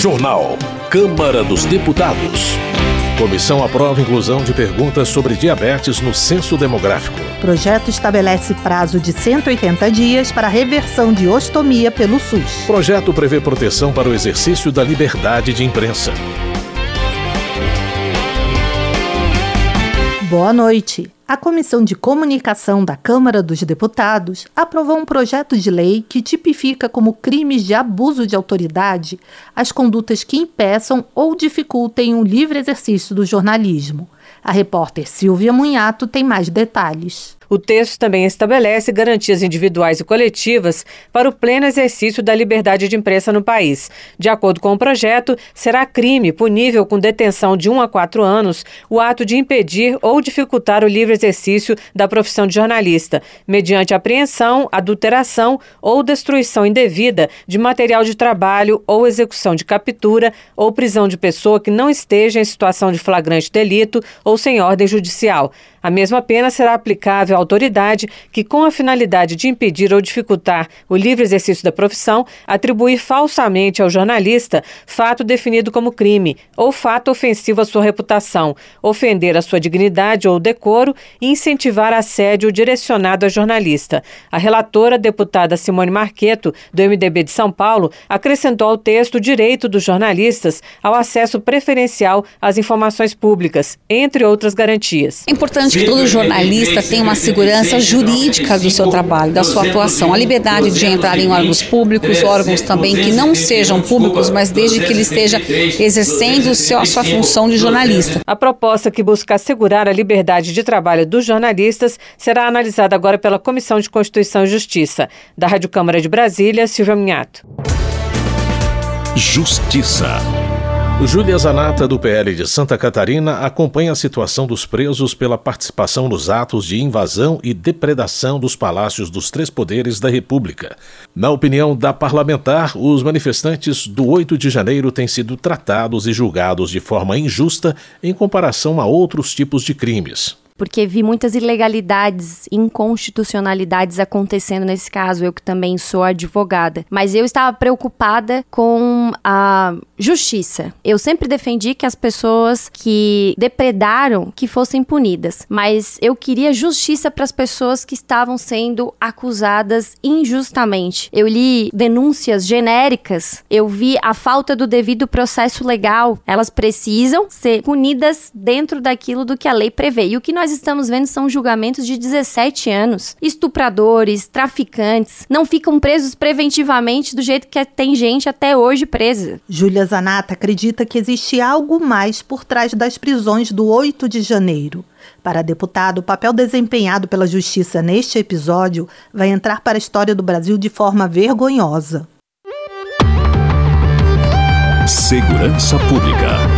Jornal. Câmara dos Deputados. Comissão aprova inclusão de perguntas sobre diabetes no censo demográfico. Projeto estabelece prazo de 180 dias para reversão de ostomia pelo SUS. Projeto prevê proteção para o exercício da liberdade de imprensa. Boa noite. A Comissão de Comunicação da Câmara dos Deputados aprovou um projeto de lei que tipifica como crimes de abuso de autoridade as condutas que impeçam ou dificultem o livre exercício do jornalismo. A repórter Silvia Munhato tem mais detalhes. O texto também estabelece garantias individuais e coletivas para o pleno exercício da liberdade de imprensa no país. De acordo com o projeto, será crime punível com detenção de 1 a 4 anos o ato de impedir ou dificultar o livre exercício da profissão de jornalista, mediante apreensão, adulteração ou destruição indevida de material de trabalho ou execução de captura ou prisão de pessoa que não esteja em situação de flagrante delito ou sem ordem judicial. A mesma pena será aplicável à autoridade que, com a finalidade de impedir ou dificultar o livre exercício da profissão, atribuir falsamente ao jornalista fato definido como crime ou fato ofensivo à sua reputação, ofender a sua dignidade ou decoro e incentivar assédio direcionado a jornalista. A relatora, deputada Simone Marqueto, do MDB de São Paulo, acrescentou ao texto o direito dos jornalistas ao acesso preferencial às informações públicas, entre outras garantias. É importante importante que todo jornalista tenha uma segurança jurídica do seu trabalho, da sua atuação, a liberdade de entrar em órgãos públicos, órgãos também que não sejam públicos, mas desde que ele esteja exercendo a sua função de jornalista. A proposta que busca assegurar a liberdade de trabalho dos jornalistas será analisada agora pela Comissão de Constituição e Justiça. Da Rádio Câmara de Brasília, Silvia Minhato. Justiça. Júlia Zanata, do PL de Santa Catarina, acompanha a situação dos presos pela participação nos atos de invasão e depredação dos palácios dos três poderes da República. Na opinião da parlamentar, os manifestantes do 8 de janeiro têm sido tratados e julgados de forma injusta em comparação a outros tipos de crimes porque vi muitas ilegalidades, inconstitucionalidades acontecendo nesse caso, eu que também sou advogada. Mas eu estava preocupada com a justiça. Eu sempre defendi que as pessoas que depredaram que fossem punidas, mas eu queria justiça para as pessoas que estavam sendo acusadas injustamente. Eu li denúncias genéricas, eu vi a falta do devido processo legal. Elas precisam ser punidas dentro daquilo do que a lei prevê. E o que nós nós estamos vendo são julgamentos de 17 anos. Estupradores, traficantes, não ficam presos preventivamente do jeito que tem gente até hoje presa. Júlia Zanata acredita que existe algo mais por trás das prisões do 8 de janeiro. Para a deputada, o papel desempenhado pela justiça neste episódio vai entrar para a história do Brasil de forma vergonhosa. Segurança Pública.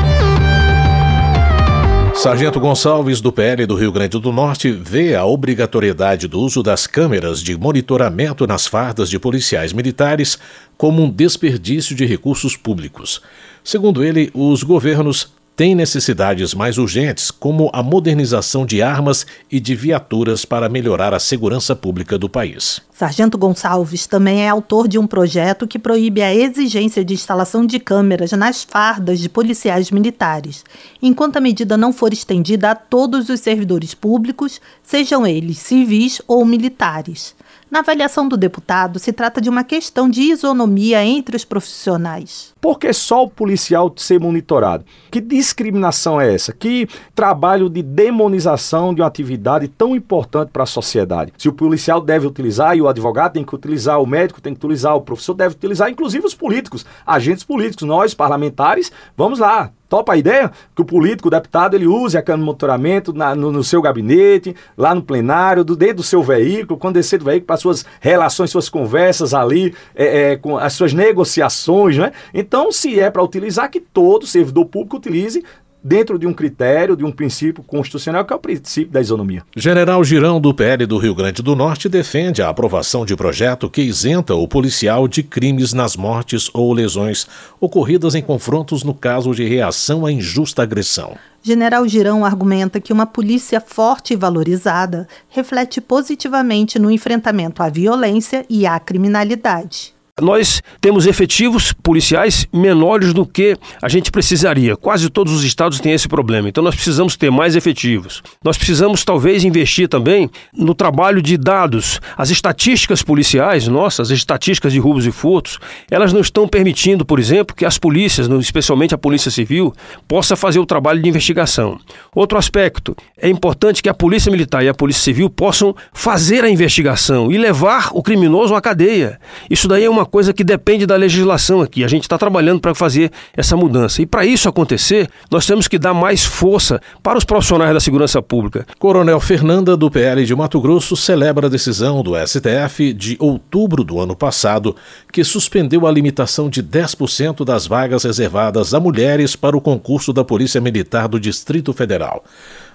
Sargento Gonçalves, do PL do Rio Grande do Norte, vê a obrigatoriedade do uso das câmeras de monitoramento nas fardas de policiais militares como um desperdício de recursos públicos. Segundo ele, os governos tem necessidades mais urgentes, como a modernização de armas e de viaturas para melhorar a segurança pública do país. Sargento Gonçalves também é autor de um projeto que proíbe a exigência de instalação de câmeras nas fardas de policiais militares, enquanto a medida não for estendida a todos os servidores públicos, sejam eles civis ou militares. Na avaliação do deputado, se trata de uma questão de isonomia entre os profissionais. Por que só o policial ser monitorado? Que discriminação é essa? Que trabalho de demonização de uma atividade tão importante para a sociedade? Se o policial deve utilizar e o advogado tem que utilizar, o médico tem que utilizar, o professor deve utilizar, inclusive os políticos, agentes políticos, nós parlamentares, vamos lá, Topa a ideia que o político, o deputado, ele use a câmera de monitoramento na, no, no, seu gabinete, lá no plenário, do, dentro do seu veículo, quando descer do veículo, para suas relações, suas conversas ali, é, é, com as suas negociações, né? Então, se é para utilizar, que todo servidor público utilize dentro de um critério, de um princípio constitucional, que é o princípio da isonomia. General Girão, do PL do Rio Grande do Norte, defende a aprovação de projeto que isenta o policial de crimes nas mortes ou lesões ocorridas em confrontos no caso de reação à injusta agressão. General Girão argumenta que uma polícia forte e valorizada reflete positivamente no enfrentamento à violência e à criminalidade. Nós temos efetivos policiais menores do que a gente precisaria. Quase todos os estados têm esse problema. Então nós precisamos ter mais efetivos. Nós precisamos talvez investir também no trabalho de dados. As estatísticas policiais, nossas, as estatísticas de roubos e furtos, elas não estão permitindo, por exemplo, que as polícias, especialmente a Polícia Civil, possa fazer o trabalho de investigação. Outro aspecto, é importante que a Polícia Militar e a Polícia Civil possam fazer a investigação e levar o criminoso à cadeia. Isso daí é uma coisa que depende da legislação aqui. A gente está trabalhando para fazer essa mudança. E para isso acontecer, nós temos que dar mais força para os profissionais da segurança pública. Coronel Fernanda, do PL de Mato Grosso, celebra a decisão do STF de outubro do ano passado, que suspendeu a limitação de 10% das vagas reservadas a mulheres para o concurso da Polícia Militar do Distrito Federal.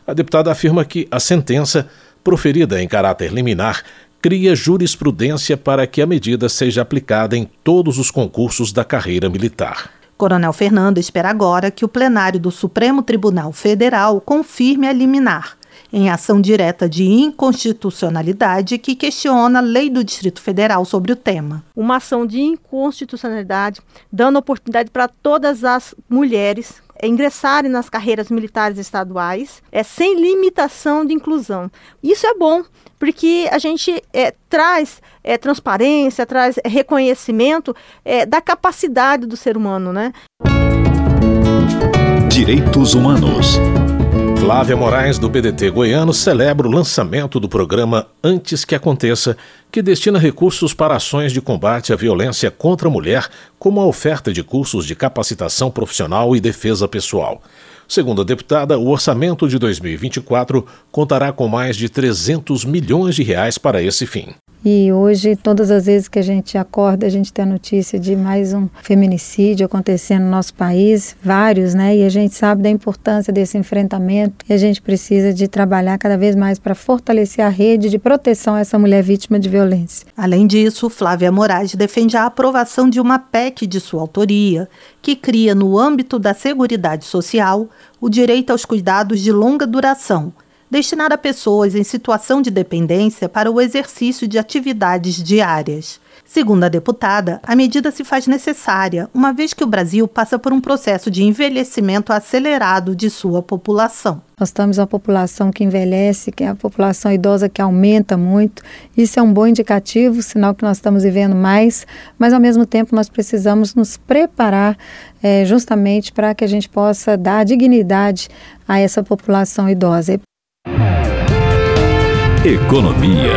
A deputada afirma que a sentença, proferida em caráter liminar, cria jurisprudência para que a medida seja aplicada em todos os concursos da carreira militar. Coronel Fernando espera agora que o plenário do Supremo Tribunal Federal confirme a liminar, em ação direta de inconstitucionalidade que questiona a lei do Distrito Federal sobre o tema. Uma ação de inconstitucionalidade dando oportunidade para todas as mulheres ingressarem nas carreiras militares estaduais é, sem limitação de inclusão. Isso é bom, porque a gente é, traz é, transparência, traz reconhecimento é, da capacidade do ser humano, né? Direitos Humanos. Flávia Moraes, do PDT goiano, celebra o lançamento do programa Antes que Aconteça, que destina recursos para ações de combate à violência contra a mulher, como a oferta de cursos de capacitação profissional e defesa pessoal. Segundo a deputada, o orçamento de 2024 contará com mais de 300 milhões de reais para esse fim. E hoje, todas as vezes que a gente acorda, a gente tem a notícia de mais um feminicídio acontecendo no nosso país, vários, né? E a gente sabe da importância desse enfrentamento e a gente precisa de trabalhar cada vez mais para fortalecer a rede de proteção a essa mulher vítima de violência. Além disso, Flávia Moraes defende a aprovação de uma PEC de sua autoria, que cria no âmbito da Seguridade Social o direito aos cuidados de longa duração destinada a pessoas em situação de dependência para o exercício de atividades diárias. Segundo a deputada, a medida se faz necessária, uma vez que o Brasil passa por um processo de envelhecimento acelerado de sua população. Nós estamos uma população que envelhece, que é a população idosa que aumenta muito. Isso é um bom indicativo, sinal que nós estamos vivendo mais, mas ao mesmo tempo nós precisamos nos preparar é, justamente para que a gente possa dar dignidade a essa população idosa. Economia.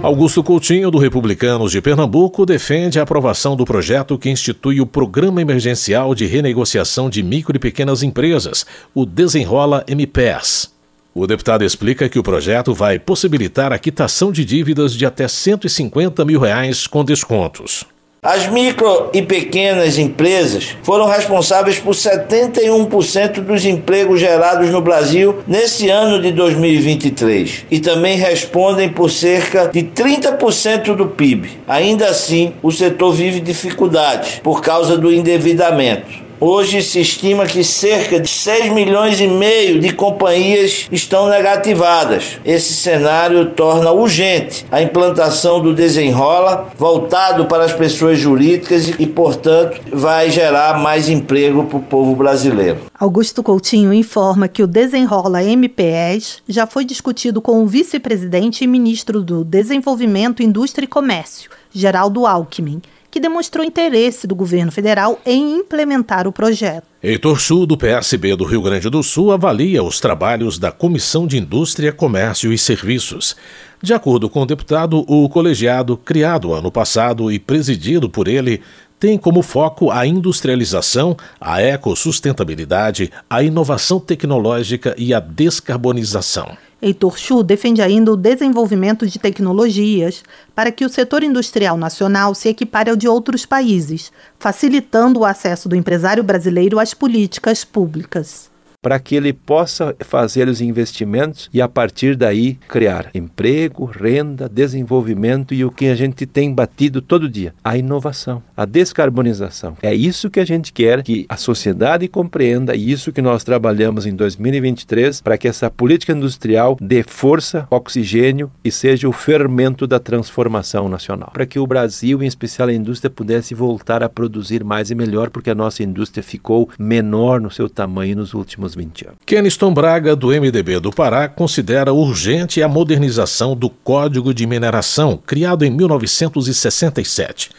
Augusto Coutinho, do Republicanos de Pernambuco, defende a aprovação do projeto que institui o Programa Emergencial de Renegociação de Micro e Pequenas Empresas, o Desenrola MPES. O deputado explica que o projeto vai possibilitar a quitação de dívidas de até 150 mil reais com descontos. As micro e pequenas empresas foram responsáveis por 71% dos empregos gerados no Brasil nesse ano de 2023 e também respondem por cerca de 30% do PIB. Ainda assim, o setor vive dificuldades por causa do endividamento. Hoje se estima que cerca de 6 milhões e meio de companhias estão negativadas. Esse cenário torna urgente a implantação do desenrola voltado para as pessoas jurídicas e, portanto, vai gerar mais emprego para o povo brasileiro. Augusto Coutinho informa que o desenrola MPS já foi discutido com o vice-presidente e ministro do Desenvolvimento, Indústria e Comércio, Geraldo Alckmin que demonstrou interesse do governo federal em implementar o projeto. Heitor Sul, do PSB do Rio Grande do Sul, avalia os trabalhos da Comissão de Indústria, Comércio e Serviços. De acordo com o deputado, o colegiado, criado ano passado e presidido por ele, tem como foco a industrialização, a ecossustentabilidade, a inovação tecnológica e a descarbonização. Heitor Chu defende ainda o desenvolvimento de tecnologias para que o setor industrial nacional se equipare ao de outros países, facilitando o acesso do empresário brasileiro às políticas públicas. Para que ele possa fazer os investimentos e a partir daí criar emprego, renda, desenvolvimento e o que a gente tem batido todo dia, a inovação, a descarbonização. É isso que a gente quer que a sociedade compreenda e isso que nós trabalhamos em 2023 para que essa política industrial dê força, oxigênio e seja o fermento da transformação nacional, para que o Brasil, em especial a indústria, pudesse voltar a produzir mais e melhor, porque a nossa indústria ficou menor no seu tamanho nos últimos 20 anos. Keniston Braga, do MDB do Pará, considera urgente a modernização do Código de Mineração, criado em 1967.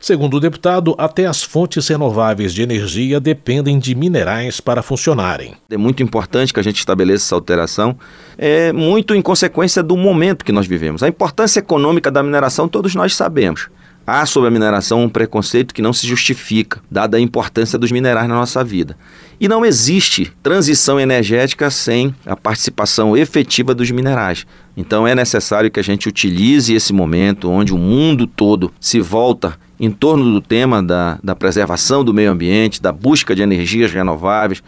Segundo o deputado, até as fontes renováveis de energia dependem de minerais para funcionarem. É muito importante que a gente estabeleça essa alteração, é muito em consequência do momento que nós vivemos. A importância econômica da mineração todos nós sabemos. Há sobre a mineração um preconceito que não se justifica, dada a importância dos minerais na nossa vida. E não existe transição energética sem a participação efetiva dos minerais. Então é necessário que a gente utilize esse momento onde o mundo todo se volta em torno do tema da, da preservação do meio ambiente, da busca de energias renováveis,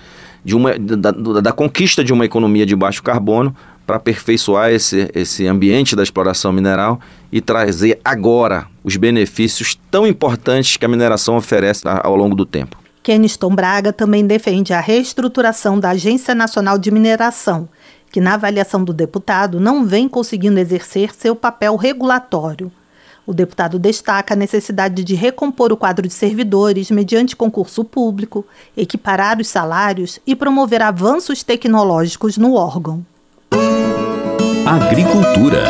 de uma, da, da conquista de uma economia de baixo carbono, para aperfeiçoar esse, esse ambiente da exploração mineral e trazer agora os benefícios tão importantes que a mineração oferece ao longo do tempo. Keniston Braga também defende a reestruturação da Agência Nacional de Mineração, que, na avaliação do deputado, não vem conseguindo exercer seu papel regulatório. O deputado destaca a necessidade de recompor o quadro de servidores mediante concurso público, equiparar os salários e promover avanços tecnológicos no órgão. Agricultura.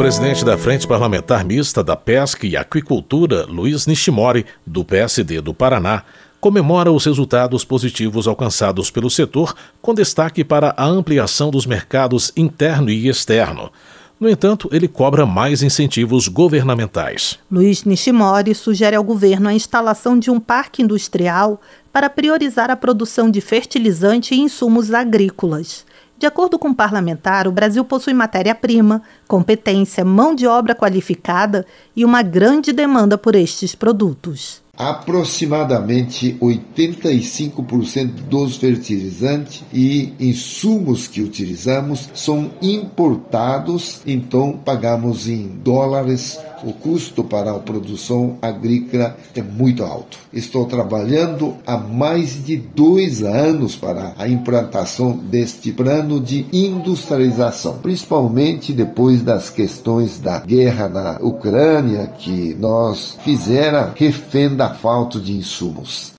Presidente da Frente Parlamentar Mista da Pesca e Aquicultura, Luiz Nishimori, do PSD do Paraná, comemora os resultados positivos alcançados pelo setor, com destaque para a ampliação dos mercados interno e externo. No entanto, ele cobra mais incentivos governamentais. Luiz Nishimori sugere ao governo a instalação de um parque industrial para priorizar a produção de fertilizante e insumos agrícolas. De acordo com o parlamentar, o Brasil possui matéria-prima, competência, mão de obra qualificada e uma grande demanda por estes produtos. Aproximadamente 85% dos fertilizantes e insumos que utilizamos são importados, então pagamos em dólares o custo para a produção agrícola é muito alto. Estou trabalhando há mais de dois anos para a implantação deste plano de industrialização, principalmente depois das questões da guerra na Ucrânia, que nós fizeram refém da falta de insumos.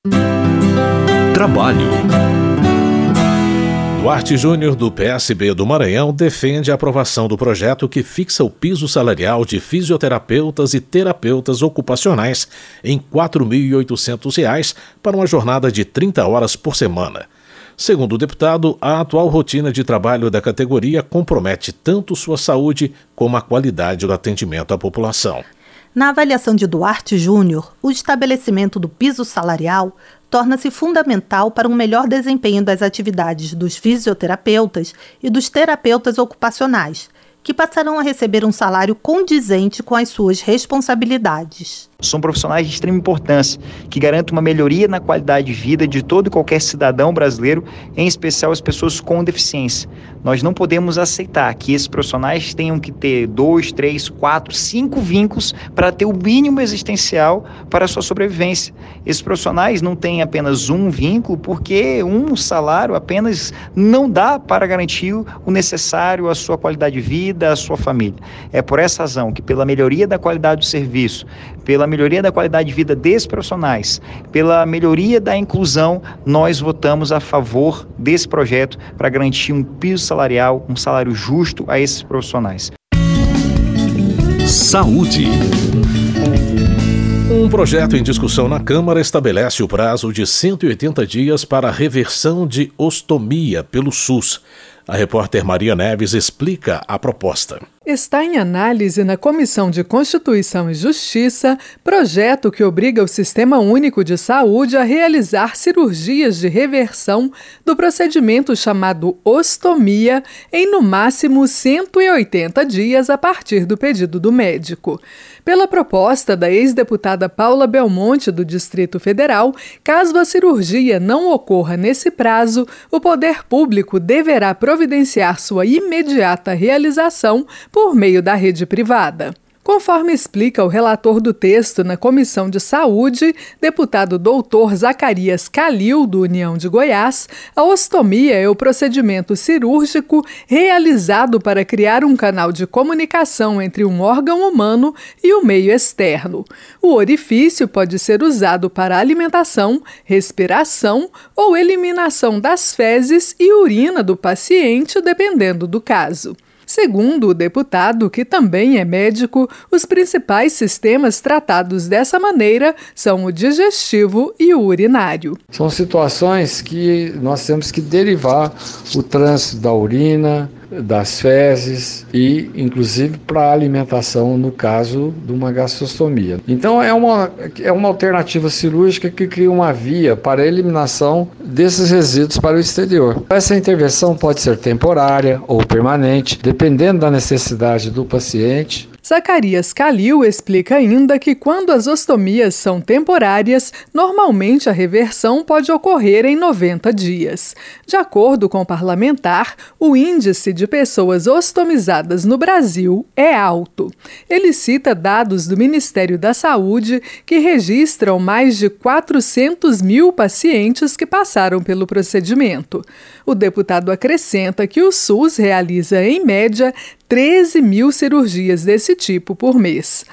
Trabalho. Duarte Júnior, do PSB do Maranhão, defende a aprovação do projeto que fixa o piso salarial de fisioterapeutas e terapeutas ocupacionais em R$ 4.800 para uma jornada de 30 horas por semana. Segundo o deputado, a atual rotina de trabalho da categoria compromete tanto sua saúde como a qualidade do atendimento à população. Na avaliação de Duarte Júnior, o estabelecimento do piso salarial torna-se fundamental para um melhor desempenho das atividades dos fisioterapeutas e dos terapeutas ocupacionais, que passarão a receber um salário condizente com as suas responsabilidades. São profissionais de extrema importância, que garantem uma melhoria na qualidade de vida de todo e qualquer cidadão brasileiro, em especial as pessoas com deficiência. Nós não podemos aceitar que esses profissionais tenham que ter dois, três, quatro, cinco vínculos para ter o mínimo existencial para a sua sobrevivência. Esses profissionais não têm apenas um vínculo, porque um salário apenas não dá para garantir o necessário à sua qualidade de vida, à sua família. É por essa razão que, pela melhoria da qualidade do serviço, pela melhoria da qualidade de vida desses profissionais, pela melhoria da inclusão, nós votamos a favor desse projeto para garantir um piso salarial, um salário justo a esses profissionais. Saúde. Um projeto em discussão na Câmara estabelece o prazo de 180 dias para a reversão de ostomia pelo SUS. A repórter Maria Neves explica a proposta. Está em análise na Comissão de Constituição e Justiça projeto que obriga o Sistema Único de Saúde a realizar cirurgias de reversão do procedimento chamado ostomia em no máximo 180 dias a partir do pedido do médico. Pela proposta da ex-deputada Paula Belmonte, do Distrito Federal, caso a cirurgia não ocorra nesse prazo, o poder público deverá providenciar sua imediata realização por meio da rede privada. Conforme explica o relator do texto na Comissão de Saúde, deputado doutor Zacarias Calil, do União de Goiás, a ostomia é o procedimento cirúrgico realizado para criar um canal de comunicação entre um órgão humano e o meio externo. O orifício pode ser usado para alimentação, respiração ou eliminação das fezes e urina do paciente, dependendo do caso. Segundo o deputado, que também é médico, os principais sistemas tratados dessa maneira são o digestivo e o urinário. São situações que nós temos que derivar o trânsito da urina, das fezes e inclusive para alimentação no caso de uma gastrostomia. Então é uma, é uma alternativa cirúrgica que cria uma via para a eliminação desses resíduos para o exterior. Essa intervenção pode ser temporária ou permanente, dependendo da necessidade do paciente Zacarias Calil explica ainda que quando as ostomias são temporárias, normalmente a reversão pode ocorrer em 90 dias. De acordo com o parlamentar, o índice de pessoas ostomizadas no Brasil é alto. Ele cita dados do Ministério da Saúde que registram mais de 400 mil pacientes que passaram pelo procedimento. O deputado acrescenta que o SUS realiza, em média, 13 mil cirurgias desse tipo por mês.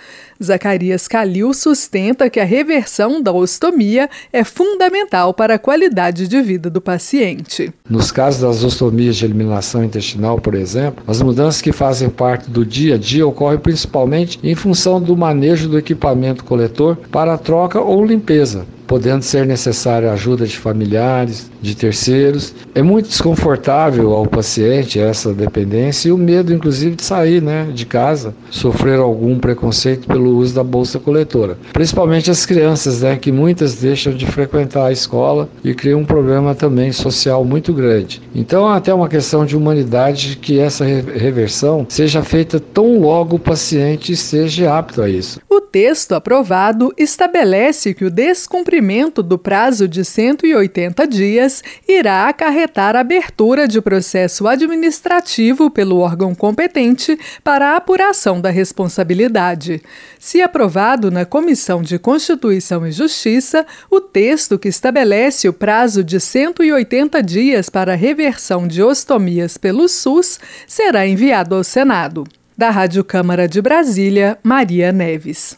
Zacarias Calil sustenta que a reversão da ostomia é fundamental para a qualidade de vida do paciente. Nos casos das ostomias de eliminação intestinal, por exemplo, as mudanças que fazem parte do dia a dia ocorrem principalmente em função do manejo do equipamento coletor para troca ou limpeza podendo ser necessária a ajuda de familiares, de terceiros. É muito desconfortável ao paciente essa dependência e o medo, inclusive, de sair né, de casa, sofrer algum preconceito pelo uso da bolsa coletora. Principalmente as crianças, né, que muitas deixam de frequentar a escola e criam um problema também social muito grande. Então, é até uma questão de humanidade que essa reversão seja feita tão logo o paciente esteja apto a isso. O texto aprovado estabelece que o descumprimento do prazo de 180 dias irá acarretar a abertura de processo administrativo pelo órgão competente para a apuração da responsabilidade. Se aprovado na Comissão de Constituição e Justiça, o texto que estabelece o prazo de 180 dias para reversão de ostomias pelo SUS será enviado ao Senado. Da Rádio Câmara de Brasília, Maria Neves.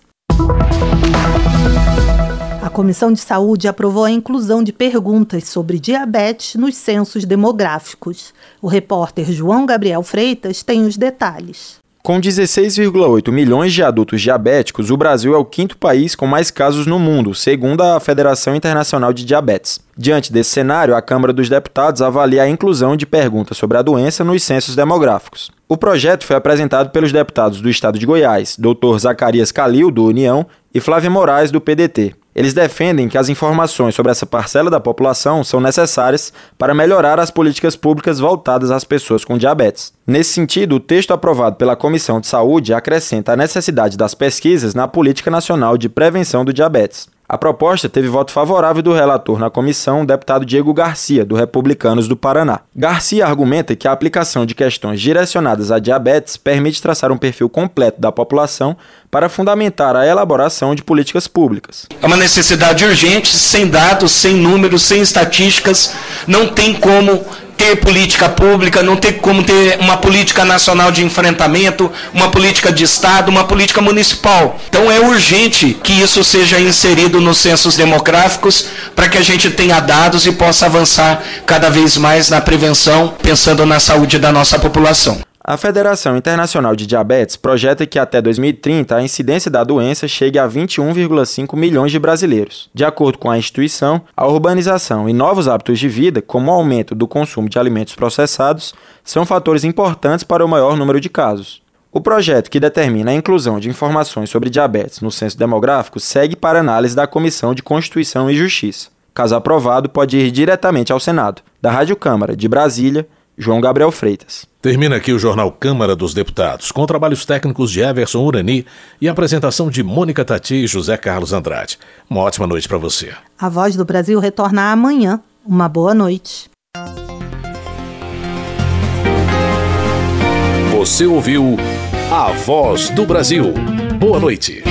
A Comissão de Saúde aprovou a inclusão de perguntas sobre diabetes nos censos demográficos. O repórter João Gabriel Freitas tem os detalhes. Com 16,8 milhões de adultos diabéticos, o Brasil é o quinto país com mais casos no mundo, segundo a Federação Internacional de Diabetes. Diante desse cenário, a Câmara dos Deputados avalia a inclusão de perguntas sobre a doença nos censos demográficos. O projeto foi apresentado pelos deputados do estado de Goiás, Dr. Zacarias Calil, do União, e Flávia Moraes, do PDT. Eles defendem que as informações sobre essa parcela da população são necessárias para melhorar as políticas públicas voltadas às pessoas com diabetes. Nesse sentido, o texto aprovado pela Comissão de Saúde acrescenta a necessidade das pesquisas na Política Nacional de Prevenção do Diabetes. A proposta teve voto favorável do relator na comissão, o deputado Diego Garcia, do Republicanos do Paraná. Garcia argumenta que a aplicação de questões direcionadas à diabetes permite traçar um perfil completo da população para fundamentar a elaboração de políticas públicas. É uma necessidade urgente, sem dados, sem números, sem estatísticas, não tem como ter política pública, não ter como ter uma política nacional de enfrentamento, uma política de Estado, uma política municipal. Então é urgente que isso seja inserido nos censos demográficos para que a gente tenha dados e possa avançar cada vez mais na prevenção, pensando na saúde da nossa população. A Federação Internacional de Diabetes projeta que até 2030 a incidência da doença chegue a 21,5 milhões de brasileiros. De acordo com a instituição, a urbanização e novos hábitos de vida, como o aumento do consumo de alimentos processados, são fatores importantes para o maior número de casos. O projeto que determina a inclusão de informações sobre diabetes no censo demográfico segue para análise da Comissão de Constituição e Justiça. Caso aprovado, pode ir diretamente ao Senado. Da Rádio Câmara de Brasília, João Gabriel Freitas. Termina aqui o Jornal Câmara dos Deputados, com trabalhos técnicos de Everson Urani e apresentação de Mônica Tati e José Carlos Andrade. Uma ótima noite para você. A Voz do Brasil retorna amanhã. Uma boa noite. Você ouviu A Voz do Brasil. Boa noite.